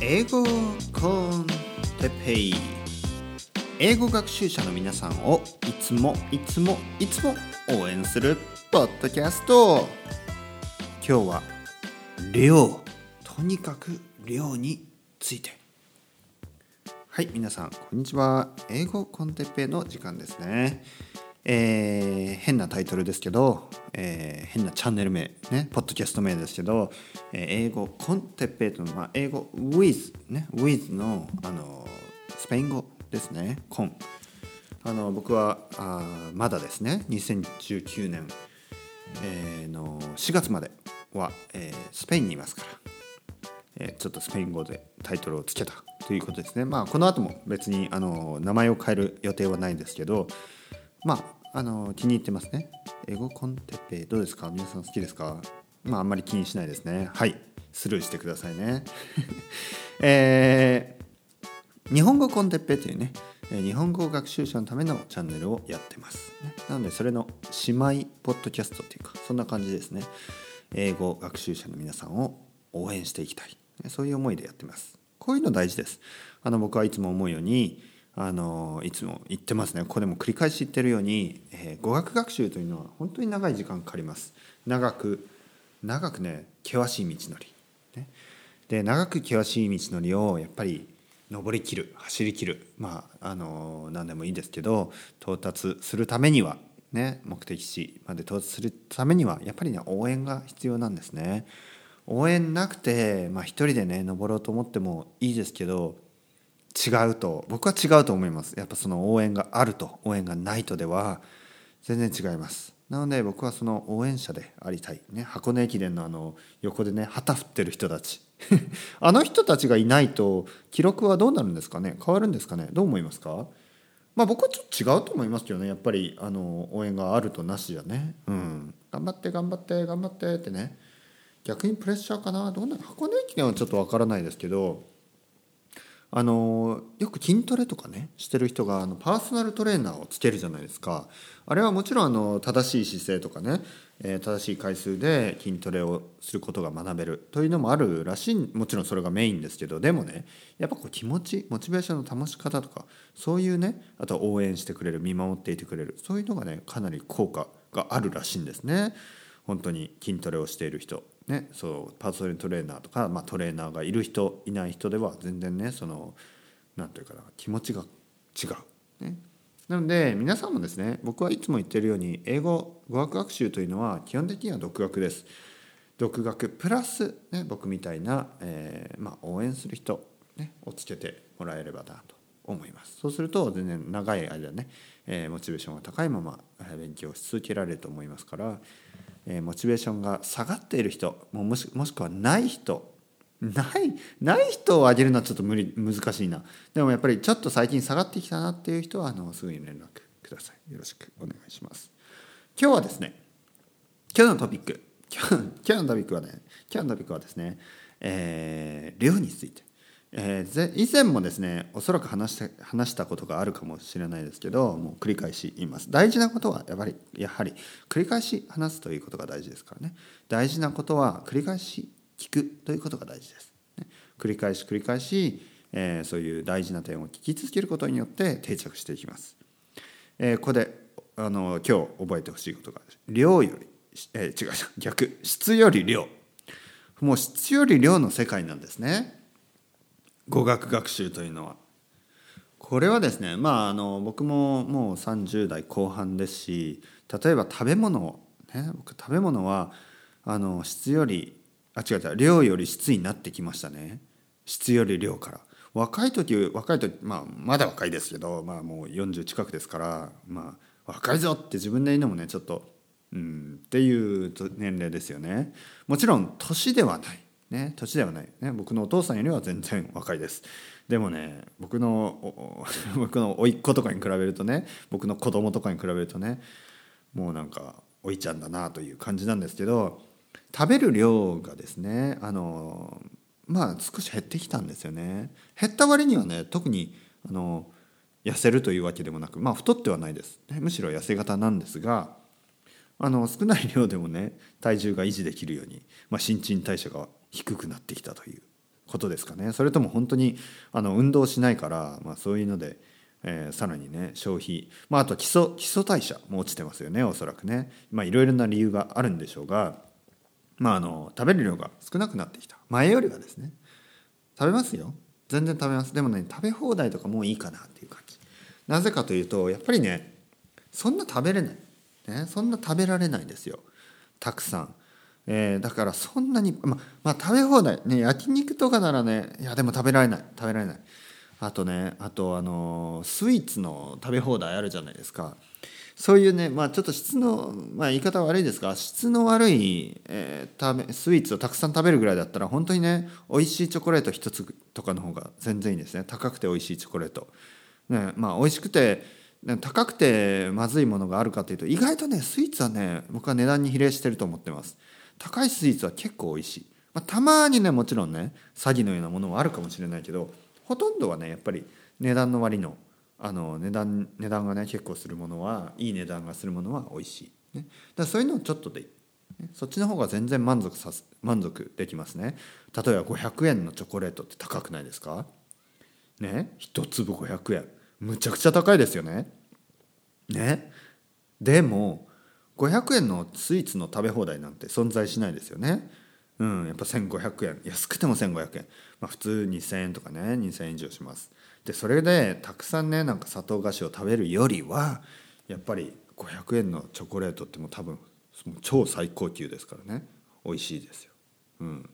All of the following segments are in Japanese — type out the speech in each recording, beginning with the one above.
英語コンテペイ。英語学習者の皆さんをいつもいつもいつも応援するポッドキャスト。今日は量とにかく量について。はい皆さんこんにちは。英語コンテッペイの時間ですね。えー、変なタイトルですけど、えー、変なチャンネル名、ね、ポッドキャスト名ですけど、えー、英語コンテッペイというの英語 with ね with のあのスペイン語ですねコン。あの僕はあまだですね2019年、えー、の4月までは、え、スペインにいますから、え、ちょっとスペイン語でタイトルをつけたということですね。まあこの後も別にあの名前を変える予定はないんですけどまああの気に入ってますね。英語コンテッペどうですか？皆さん好きですか？まああんまり気にしないですね。はい。スルーしてくださいね。えー、日本語コンテッペというね日本語学習者のためのチャンネルをやってます、ね、なのでそれの姉妹ポッドキャストというかそんな感じですね。英語学習者の皆さんを応援していきたい。そういう思いでやってます。こういうの大事です。あの僕はいつも思うようにあのいつも言ってますね。ここでも繰り返し言ってるように、えー、語学学習というのは本当に長い時間かかります。長く長くね険しい道のり、ね、で長く険しい道のりをやっぱり登りきる走りきる。まああの何でもいいですけど到達するためにはね目的地まで到達するためにはやっぱりね応援が必要なんですね。応援なくて、まあ、一人でね登ろうと思ってもいいですけど違うと僕は違うと思います。やっぱその応援があると応援がないとでは全然違います。なので僕はその応援者でありたい、ね、箱根駅伝のあの横でね旗振ってる人たち。あの人たちがいないと記録はどうなるんですかね？変わるんですかね？どう思いますか？まあ僕はちょっと違うと思いますけどね。やっぱりあの応援があるとなしじゃね。うん。頑張って頑張って頑張ってってね。逆にプレッシャーかな。どうなる？箱根駅伝はちょっとわからないですけど。あのよく筋トレとかねしてる人があのパーソナルトレーナーをつけるじゃないですか。あれはもちろんあの正しい姿勢とかね、えー、正しい回数で筋トレをすることが学べるというのもあるらしいもちろんそれがメインですけどでもねやっぱこう気持ちモチベーションの保ち方とかそういうねあとは応援してくれる見守っていてくれるそういうのがねかなり効果があるらしいんですね。本当に筋トレをしている人。ね、そうパーソナルトレーナーとか、まあ、トレーナーがいる人いない人では全然ねその何て言うかな気持ちが違う。ね、なので皆さんもですね僕はいつも言ってるように英語語学学習というのは基本的には独学です。独学プラス、ね、僕みたいな、えーまあ、応援する人、ね、をつけてもらえればなと思います。そうすると全然長い間ね、えー、モチベーションが高いまま勉強し続けられると思いますからえモチベーションが下がっている人ももしもしくはない人ないない人を挙げるのはちょっと無理難しいな。でもやっぱりちょっと最近下がってきたなっていう人はあのすぐに連絡ください。よろしくお願いします。今日はですね今日のトピック。今日今日のトピックはね今日のトピックはですね、えー、量について。えー、以前もですねおそらく話した話したことがあるかもしれないですけどもう繰り返し言います。大事なことはやっぱりやはり繰り返し話すということが大事ですからね。大事なことは繰り返し聞くということが大事です、ね、繰り返し繰り返し、えー、そういう大事な点を聞き続けることによって定着していきます、えー、ここであの今日覚えてほしいことが量より、えー、違う逆。質より量。もう質より量の世界なんですね。語学学習というのは。これはですねまああの僕ももう30代後半ですし例えば食べ物ね僕食べ物はあの質よりあ違う違う量より質になってきましたね。質より量から。若い時若い時まあまだ若いですけどまあもう40近くですからまあ若いぞって自分で言うのもねちょっとうんっていう年齢ですよね。もちろん年ではない。ね年ではない、ね、僕のお父さんよりは全然若いです。でもね僕の 僕の甥っ子とかに比べるとね僕の子供とかに比べるとねもうなんかおいちゃんだなという感じなんですけど食べる量がですねあのまあ少し減ってきたんですよね。減った割にはね特にあの痩せるというわけでもなくまあ太ってはないです、ね、むしろ痩せ型なんですがあの少ない量でもね体重が維持できるように、まあ、新陳代謝が低くなってきたということですかね。それとも本当にあの運動しないから、まあ、そういうので、えー、さらにね消費、まあ、あと基礎基礎代謝も落ちてますよねおそらくね。いろいろな理由があるんでしょうが、まあ、あの食べる量が少なくなってきた。前よりはですね食べますよ。全然食べます。でもね食べ放題とかもういいかなっていう感じ。なぜかというとやっぱりねそんな食べれない、ね、そんな食べられないんですよ。たくさん。えー、だからそんなに、ままあ、食べ放題。ね焼肉とかならねいやでも食べられない。食べられない。あとねあとあのスイーツの食べ放題あるじゃないですか。そういうねまあちょっと質の、まあ、言い方悪いですが質の悪い、えー、食べスイーツをたくさん食べるぐらいだったら本当にね美味しいチョコレート1つとかの方が全然いいですね。高くて美味しいチョコレート、ね、まあ美味しくて高くてまずいものがあるかというと意外とねスイーツはね僕は値段に比例してると思ってます。高いスイーツは結構美味しい、まあ、たまにねもちろんね詐欺のようなものはあるかもしれないけどほとんどはねやっぱり値段の割のあの値段値段がね結構するものはいい値段がするものは美味しい、ね、だそういうのちょっとでいい。そっちの方が全然満足さす満足できますね。例えば500円のチョコレートって高くないですか？ね。一粒500円。むちゃくちゃ高いですよね。ね。でも500円のスイーツの食べ放題なんて存在しないですよね。うん、やっぱ1500円。安くても1500円、まあ、普通2000円とかね2000円以上します。でそれでたくさんねなんか砂糖菓子を食べるよりはやっぱり500円のチョコレートってもう多分超最高級ですからね。美味しいですよ。うん。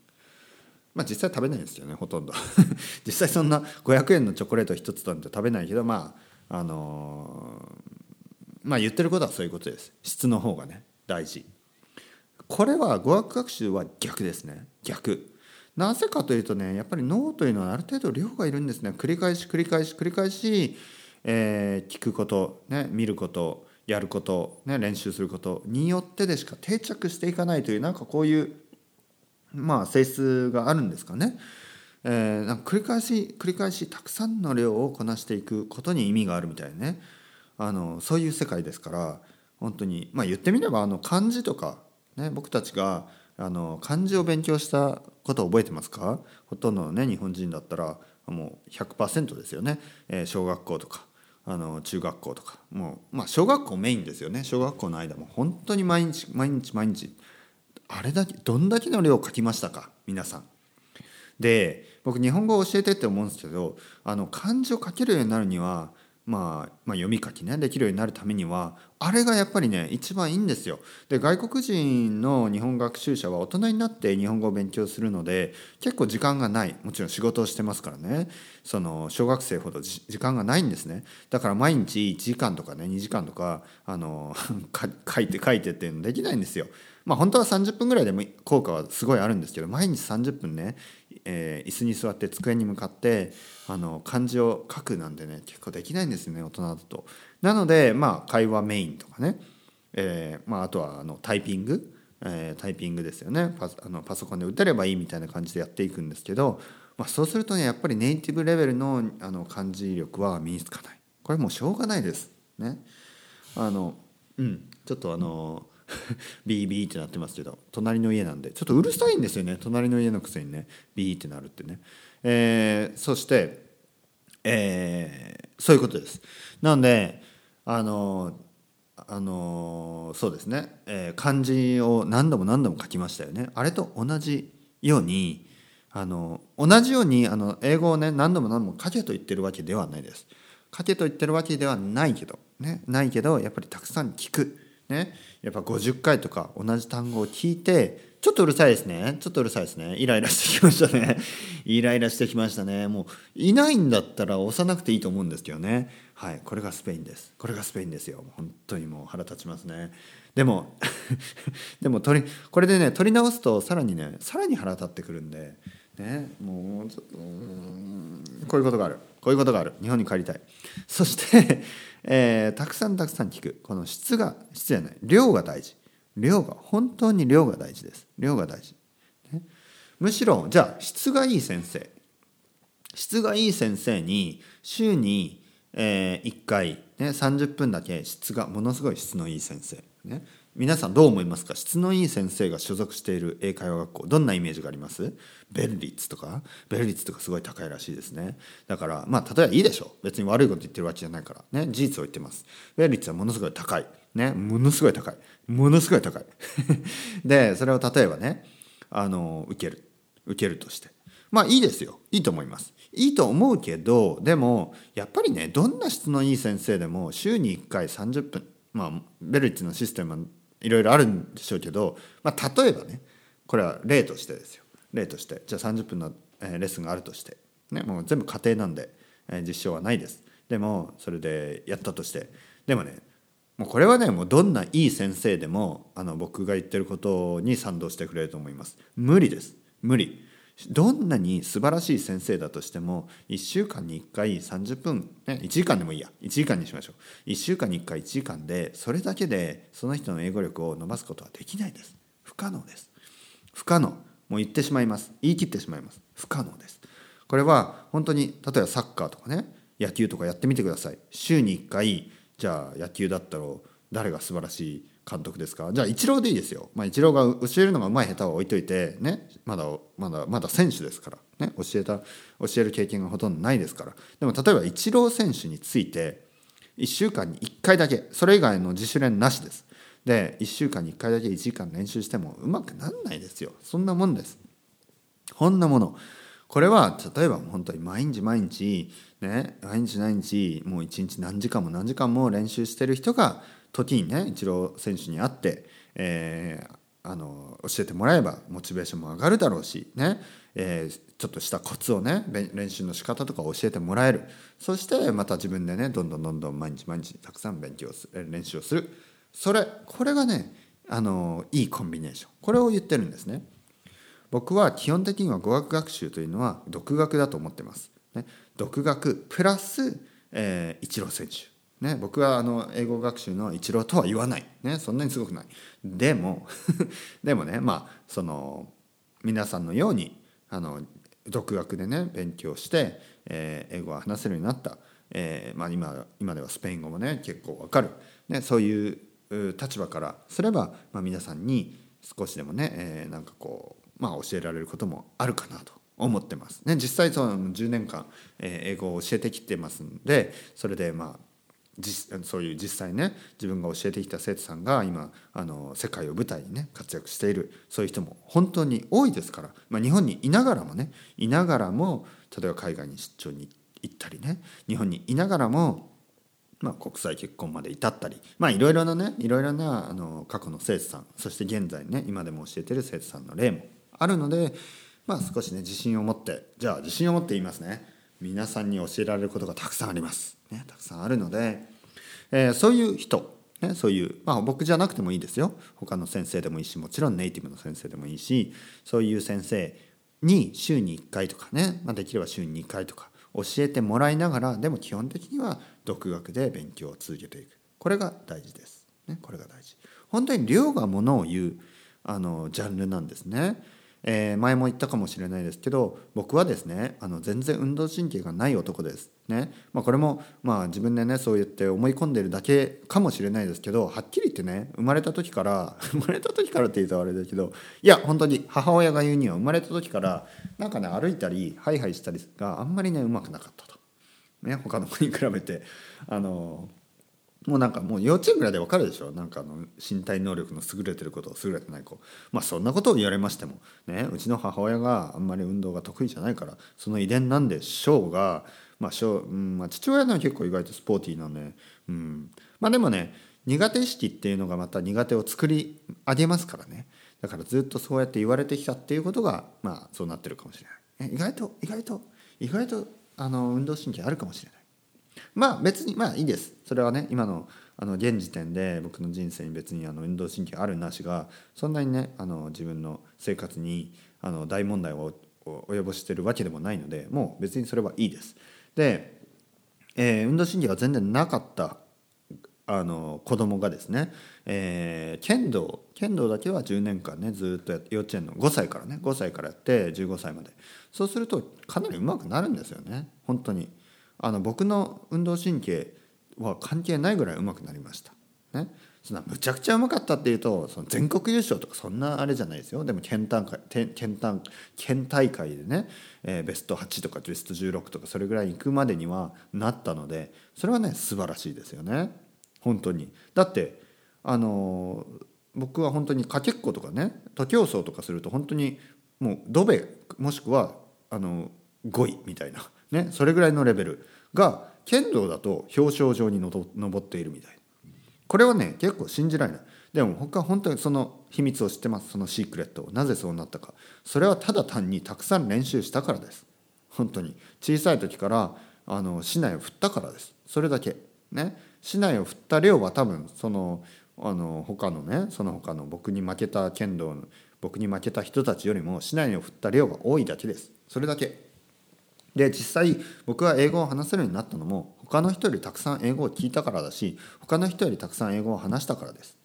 まあ実際食べないですよねほとんど。実際そんな500円のチョコレート一つなんて食べないけどまああのーまあ言ってることはそういうことです。質の方がね大事。これは語学学習は逆ですね。逆。なぜかというとねやっぱり脳というのはある程度量がいるんですね。繰り返し繰り返し繰り返し、えー、聞くこと、ね、見ることやること、ね、練習することによってでしか定着していかないというなんかこういうまあ性質があるんですかね。えー、なんか繰り返し繰り返したくさんの量をこなしていくことに意味があるみたいね。あのそういう世界ですから本当にまあ言ってみればあの漢字とか、ね、僕たちがあの漢字を勉強したことを覚えてますか？ほとんどのね日本人だったらもう100%ですよね、えー、小学校とかあの中学校とかもう、まあ、小学校メインですよね小学校の間も本当に毎日毎日毎日あれだけどんだけの量を書きましたか？皆さん。で僕日本語を教えてって思うんですけどあの漢字を書けるようになるにはまあ、まあ、読み書きねできるようになるためにはあれがやっぱりね一番いいんですよ。で外国人の日本学習者は大人になって日本語を勉強するので結構時間がないもちろん仕事をしてますからねその小学生ほど時間がないんですねだから毎日1時間とかね2時間とかあの 書いて書いてっていうのできないんですよ。まあ本当は30分ぐらいでも効果はすごいあるんですけど毎日30分ねえー、椅子に座って机に向かってあの漢字を書くなんてね結構できないんですよね大人だと。なのでまあ会話メインとかね、えーまあ、あとはあのタイピング、えー、タイピングですよね。パあのパソコンで打てればいいみたいな感じでやっていくんですけど、まあ、そうするとねやっぱりネイティブレベルのあの漢字力は身につかない。これもうしょうがないです。ね。あのうん。ちょっとあの ビービーってなってますけど隣の家なんでちょっとうるさいんですよね。隣の家のくせにねビーってなるってね、えー、そして、えー、そういうことです。なのであのあのそうですね、えー、漢字を何度も何度も書きましたよね。あれと同じようにあの同じようにあの英語をね何度も何度も書けと言ってるわけではないです。書けと言ってるわけではないけどね。ないけどやっぱりたくさん聞く。ね。やっぱ50回とか同じ単語を聞いてちょっとうるさいですね。ちょっとうるさいですね。イライラしてきましたね。イライラしてきましたね。もういないんだったら押さなくていいと思うんですけどね。はい。これがスペインです。これがスペインですよ。本当にもう腹立ちますね。でも でも取りこれでね取り直すとさらにねさらに腹立ってくるんでね。もうちょっとこういうことがある。こういうことがある。日本に帰りたい。そしてえー、たくさんたくさん聞く。この質が質じゃない。量が大事。量が本当に量が大事です。量が大事、ね、むしろじゃあ質がいい先生。質がいい先生に週に、えー、1回、ね、30分だけ質がものすごい質のいい先生、ね。皆さんどう思いますか？質のいい先生が所属している英会話学校どんなイメージがあります？ベルリッツとか？ベルリッツとかすごい高いらしいですね。だからまあ例えばいいでしょ別に悪いこと言ってるわけじゃないから。ね事実を言ってます。ベルリッツはものすごい高い。ねものすごい高い。ものすごい高い。でそれを例えばねあの受ける。受けるとして。まあいいですよ。いいと思います。いいと思うけどでもやっぱりねどんな質のいい先生でも週に1回30分。まあベルリッツのシステムいろいろあるんでしょうけど、まあ、例えばねこれは例としてですよ。例としてじゃあ30分のレッスンがあるとして、ね、もう全部家庭なんで、実証はないです。でもそれでやったとしてでもねもうこれはねもうどんないい先生でもあの僕が言ってることに賛同してくれると思います。無理です。無理。どんなに素晴らしい先生だとしても1週間に1回30分、ね、1時間でもいいや。1時間にしましょう。1週間に1回1時間でそれだけでその人の英語力を伸ばすことはできないです。不可能です。不可能。もう言ってしまいます。言い切ってしまいます。不可能です。これは本当に例えばサッカーとかね野球とかやってみてください。週に1回じゃあ野球だったら誰が素晴らしい監督ですか？じゃあイチローでいいですよ、まあ、イチローが教えるのがうまい下手は置いといてね。まだまだまだ選手ですから。ね。教えた教える経験がほとんどないですから。でも例えばイチロー選手について1週間に1回だけそれ以外の自主練なしです。で1週間に1回だけ1時間練習してもうまくなんないですよ。そんなもんです。こんなもの。これは例えば本当に毎日毎日ね。毎日毎日もう一日何時間も何時間も練習してる人が時にねイチロー選手に会って、えー、あの教えてもらえばモチベーションも上がるだろうしね、えー、ちょっとしたコツをね練習の仕方とか教えてもらえる。そしてまた自分でねどんどんどんどん毎日毎日たくさん勉強する練習をする。それこれがねあのいいコンビネーション。これを言ってるんですね。僕は基本的には語学学習というのは独学だと思ってます。ね、独学プラス、えー、イチロー選手。ね、僕はあの英語学習の一郎とは言わない、ね、そんなにすごくない。でも でもねまあその皆さんのようにあの独学でね勉強して、えー、英語を話せるようになった、えーまあ今、今ではスペイン語もね結構わかる、ね、そういう立場からすれば、まあ、皆さんに少しでもね、えー、なんかこう、まあ、教えられることもあるかなと思ってます。ね、実際その10年間、えー、英語を教えてきてますんでそれでまあそういう実際ね自分が教えてきた生徒さんが今あの世界を舞台にね活躍しているそういう人も本当に多いですから、まあ、日本にいながらもねいながらも例えば海外に出張に行ったりね日本にいながらも、まあ、国際結婚まで至ったりまあいろいろなねいろいろなあの過去の生徒さんそして現在ね今でも教えてる生徒さんの例もあるので、まあ、少しね自信を持ってじゃあ自信を持って言いますね。皆さんに教えられることがたくさんあります。ね、たくさんあるので、えー、そういう人、ね、そういう、まあ、僕じゃなくてもいいですよ他の先生でもいいしもちろんネイティブの先生でもいいしそういう先生に週に1回とかね、まあ、できれば週に2回とか教えてもらいながらでも基本的には独学で勉強を続けていくこれが大事です。ね、これが大事。本当に量がものを言うあのジャンルなんですね。えー、前も言ったかもしれないですけど僕はですねあの全然運動神経がない男です。ねまあ、これもまあ自分でねそう言って思い込んでるだけかもしれないですけどはっきり言ってね生まれた時から 生まれた時からって言うとあれだけどいや本当に母親が言うには生まれた時からなんかね歩いたりハイハイしたりがあんまりねうまくなかったと。ね、他の子に比べてあのもうなんかもう幼稚園ぐらいでわかるでしょ？なんかあの身体能力の優れてること優れてない子。まあそんなことを言われましても。ね？うちの母親があんまり運動が得意じゃないから。その遺伝なんでしょうがまあしょう、うんまあ、父親のは結構意外とスポーティーなんで、うん、まあでもね苦手意識っていうのがまた苦手を作り上げますからね。だからずっとそうやって言われてきたっていうことがまあそうなってるかもしれない。意外と意外と意外とあの運動神経あるかもしれない。まあ別にまあいいですそれはね今のあの現時点で僕の人生に別にあの運動神経あるなしがそんなにねあの自分の生活にあの大問題を及ぼしてるわけでもないのでもう別にそれはいいです。で、えー、運動神経が全然なかったあの子供がですね、えー、剣道剣道だけは10年間ねずっと幼稚園の5歳からね5歳からやって15歳までそうするとかなり上手くなるんですよね本当に。あの僕の運動神経は関係ないぐらい上手くなりました。ね、そんなむちゃくちゃうまかったっていうとその全国優勝とかそんなあれじゃないですよ。でも県大会県大県大会でね、えー、ベスト8とかベスト16とかそれぐらい行くまでにはなったのでそれはね素晴らしいですよね。本当に。だってあのー、僕は本当にかけっことかね徒競走とかすると本当にもうドベもしくはあの5位みたいな、ね、それぐらいのレベルが剣道だと表彰状に上っているみたい。これはね結構信じられない。でも僕は本当にその秘密を知ってます。そのシークレットを。なぜそうなったか。それはただ単にたくさん練習したからです。本当に。小さい時からあの市内を振ったからです。それだけ。ね。市内を振った量は多分そのあの他のねその他の僕に負けた剣道の僕に負けた人たちよりも市内を振った量が多いだけです。それだけ。で実際僕は英語を話せるようになったのも他の人よりたくさん英語を聞いたからだし他の人よりたくさん英語を話したからです。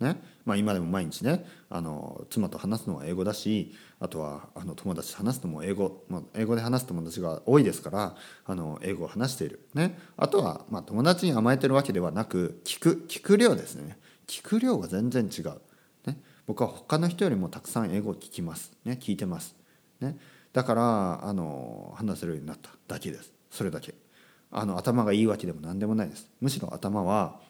ね。まあ、今でも毎日ねあの妻と話すのは英語だしあとはあの友達と話すのも英語、まあ、英語で話す友達が多いですからあの英語を話している、ね、あとは、まあ、友達に甘えてるわけではなく聞く聞く量ですね。聞く量が全然違う、ね、僕は他の人よりもたくさん英語を聞きます、ね、聞いてます、ね、だからあの話せるようになっただけです。それだけ。あの頭がいいわけでも何でもないです。むしろ頭は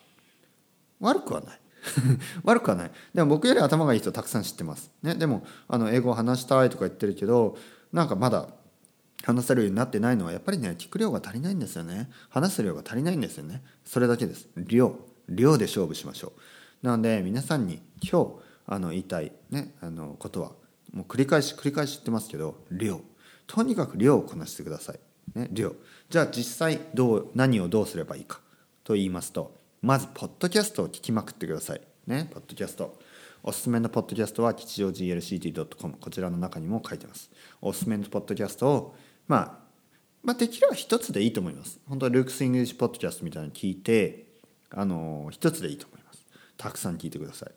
悪くはない。悪くはない。でも僕より頭がいい人たくさん知ってます、ね、でもあの英語を話したいとか言ってるけどなんかまだ話せるようになってないのはやっぱりね聞く量が足りないんですよね。話す量が足りないんですよね。それだけです。量。量で勝負しましょう。なので皆さんに今日あの言いたい、ね、あのことはもう繰り返し繰り返し言ってますけど量。とにかく量をこなしてください、ね、量。じゃあ実際どう何をどうすればいいか。と言いますとまずポッドキャストを聞きまくってください。ねポッドキャスト。おすすめのポッドキャストは吉祥寺 LCT.com こちらの中にも書いてます。おすすめのポッドキャストをまあまあできれば一つでいいと思います。本当は Luke's English Podcast みたいなの聞いてあの一つでいいと思います。たくさん聞いてください、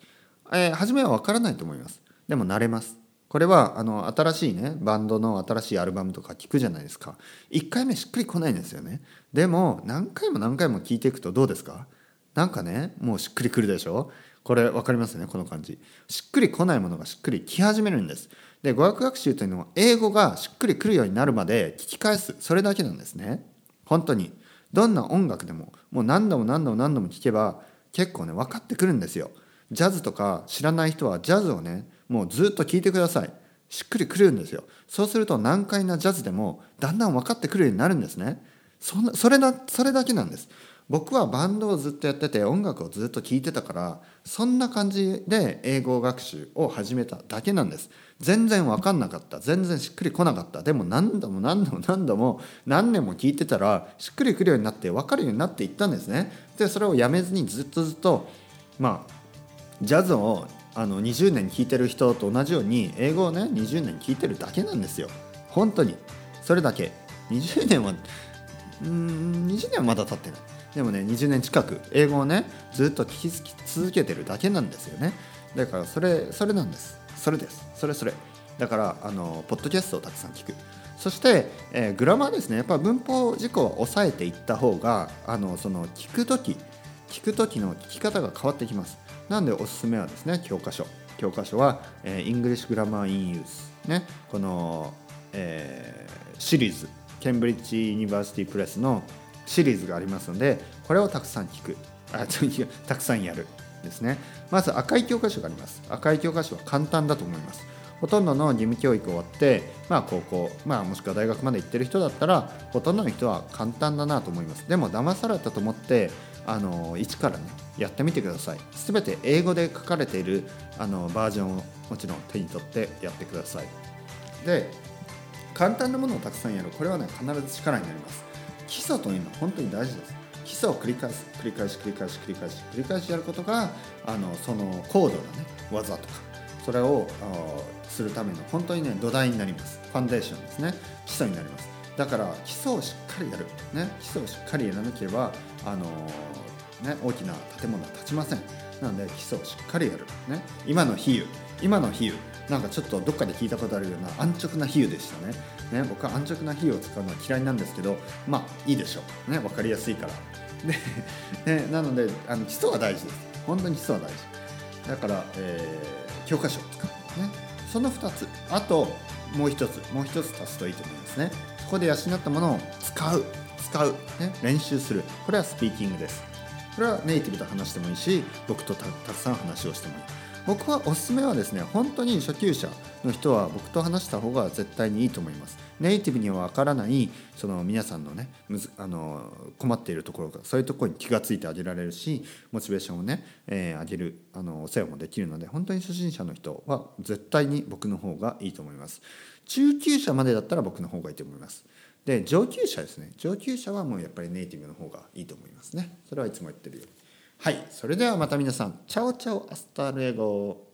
えー、初めは分からないと思います。でも慣れます。これはあの新しいねバンドの新しいアルバムとか聞くじゃないですか。1回目しっくりこないんですよね。でも何回も何回も聞いていくとどうですか？なんかねもうしっくりくるでしょ？これ分かりますねこの感じ。しっくりこないものがしっくりき始めるんです。で語学学習というのは英語がしっくりくるようになるまで聞き返す。それだけなんですね。本当に。どんな音楽でももう何度も何度も何度も聞けば結構ね分かってくるんですよ。ジャズとか知らない人はジャズをねもうずっと聞いてください。しっくりくるんですよ。そうすると難解なジャズでもだんだん分かってくるようになるんですね。そそれだそれだけなんです。僕はバンドをずっとやってて音楽をずっと聴いてたからそんな感じで英語学習を始めただけなんです。全然分かんなかった。全然しっくりこなかった。でも何度も何度も何度も何年も聞いてたらしっくりくるようになって分かるようになっていったんですね。でそれをやめずにずっとずっとまあジャズをあの20年聞いてる人と同じように英語をね20年聞いてるだけなんですよ。本当に。それだけ。20年はうん20年はまだ経ってない。でもね20年近く英語をねずっと聞き続けてるだけなんですよね。だからそれそれなんです。それです。それそれ。だからあのポッドキャストをたくさん聞く。そして、えー、グラマーですね。やっぱ文法事項を抑えていった方があのその聞く時聞く時の聞き方が変わってきます。なんでおすすめはですね教科書。教科書は、えー、English Grammar in Use ね。この、えー、シリーズ。ケンブリッジ・ユニバーシティ・プレスのシリーズがありますのでこれをたくさん聞く。あたくさんやる。ですね。まず赤い教科書があります。赤い教科書は簡単だと思います。ほとんどの義務教育終わって、まあ、高校、まあ、もしくは大学まで行ってる人だったらほとんどの人は簡単だなと思います。でも騙されたと思ってあの一からねやってみてください。全て英語で書かれているあのバージョンをもちろん手に取ってやってください。で簡単なものをたくさんやる。これはね必ず力になります。基礎というのは本当に大事です。基礎を繰り返す繰り返し繰り返し繰り返し繰り返しやることがあのその高度なね技とかそれをするための本当にね土台になります。ファンデーションですね。基礎になります。だから基礎をしっかりやる、ね、基礎をしっかりやらなければあのね、大きな建物は建ちません。なので基礎をしっかりやる、ね、今の比喩。今の比喩。なんかちょっとどっかで聞いたことあるような安直な比喩でしたね。ね僕は安直な比喩を使うのは嫌いなんですけどまあいいでしょう。ね分かりやすいから。で、ね、なのであの基礎は大事です。本当に基礎は大事。だから、えー教科書を使うね。その2つ。あともう1つ。もう1つ足すといいと思いますね。そこで養ったものを使う。使う、ね、練習する。これはスピーキングです。これはネイティブと話してもいいし僕とたたくさん話をしてもいい。僕はおすすめはですね本当に初級者の人は僕と話した方が絶対にいいと思います。ネイティブには分からないその皆さんのねむずあの困っているところがそういうところに気がついてあげられるしモチベーションをね、えー上げるあのお世話もできるので本当に初心者の人は絶対に僕の方がいいと思います。中級者までだったら僕の方がいいと思います。で上級者ですね。上級者はもうやっぱりネイティブの方がいいと思いますね。それはいつも言ってるよはいそれではまた皆さん。 Chao chao hasta luego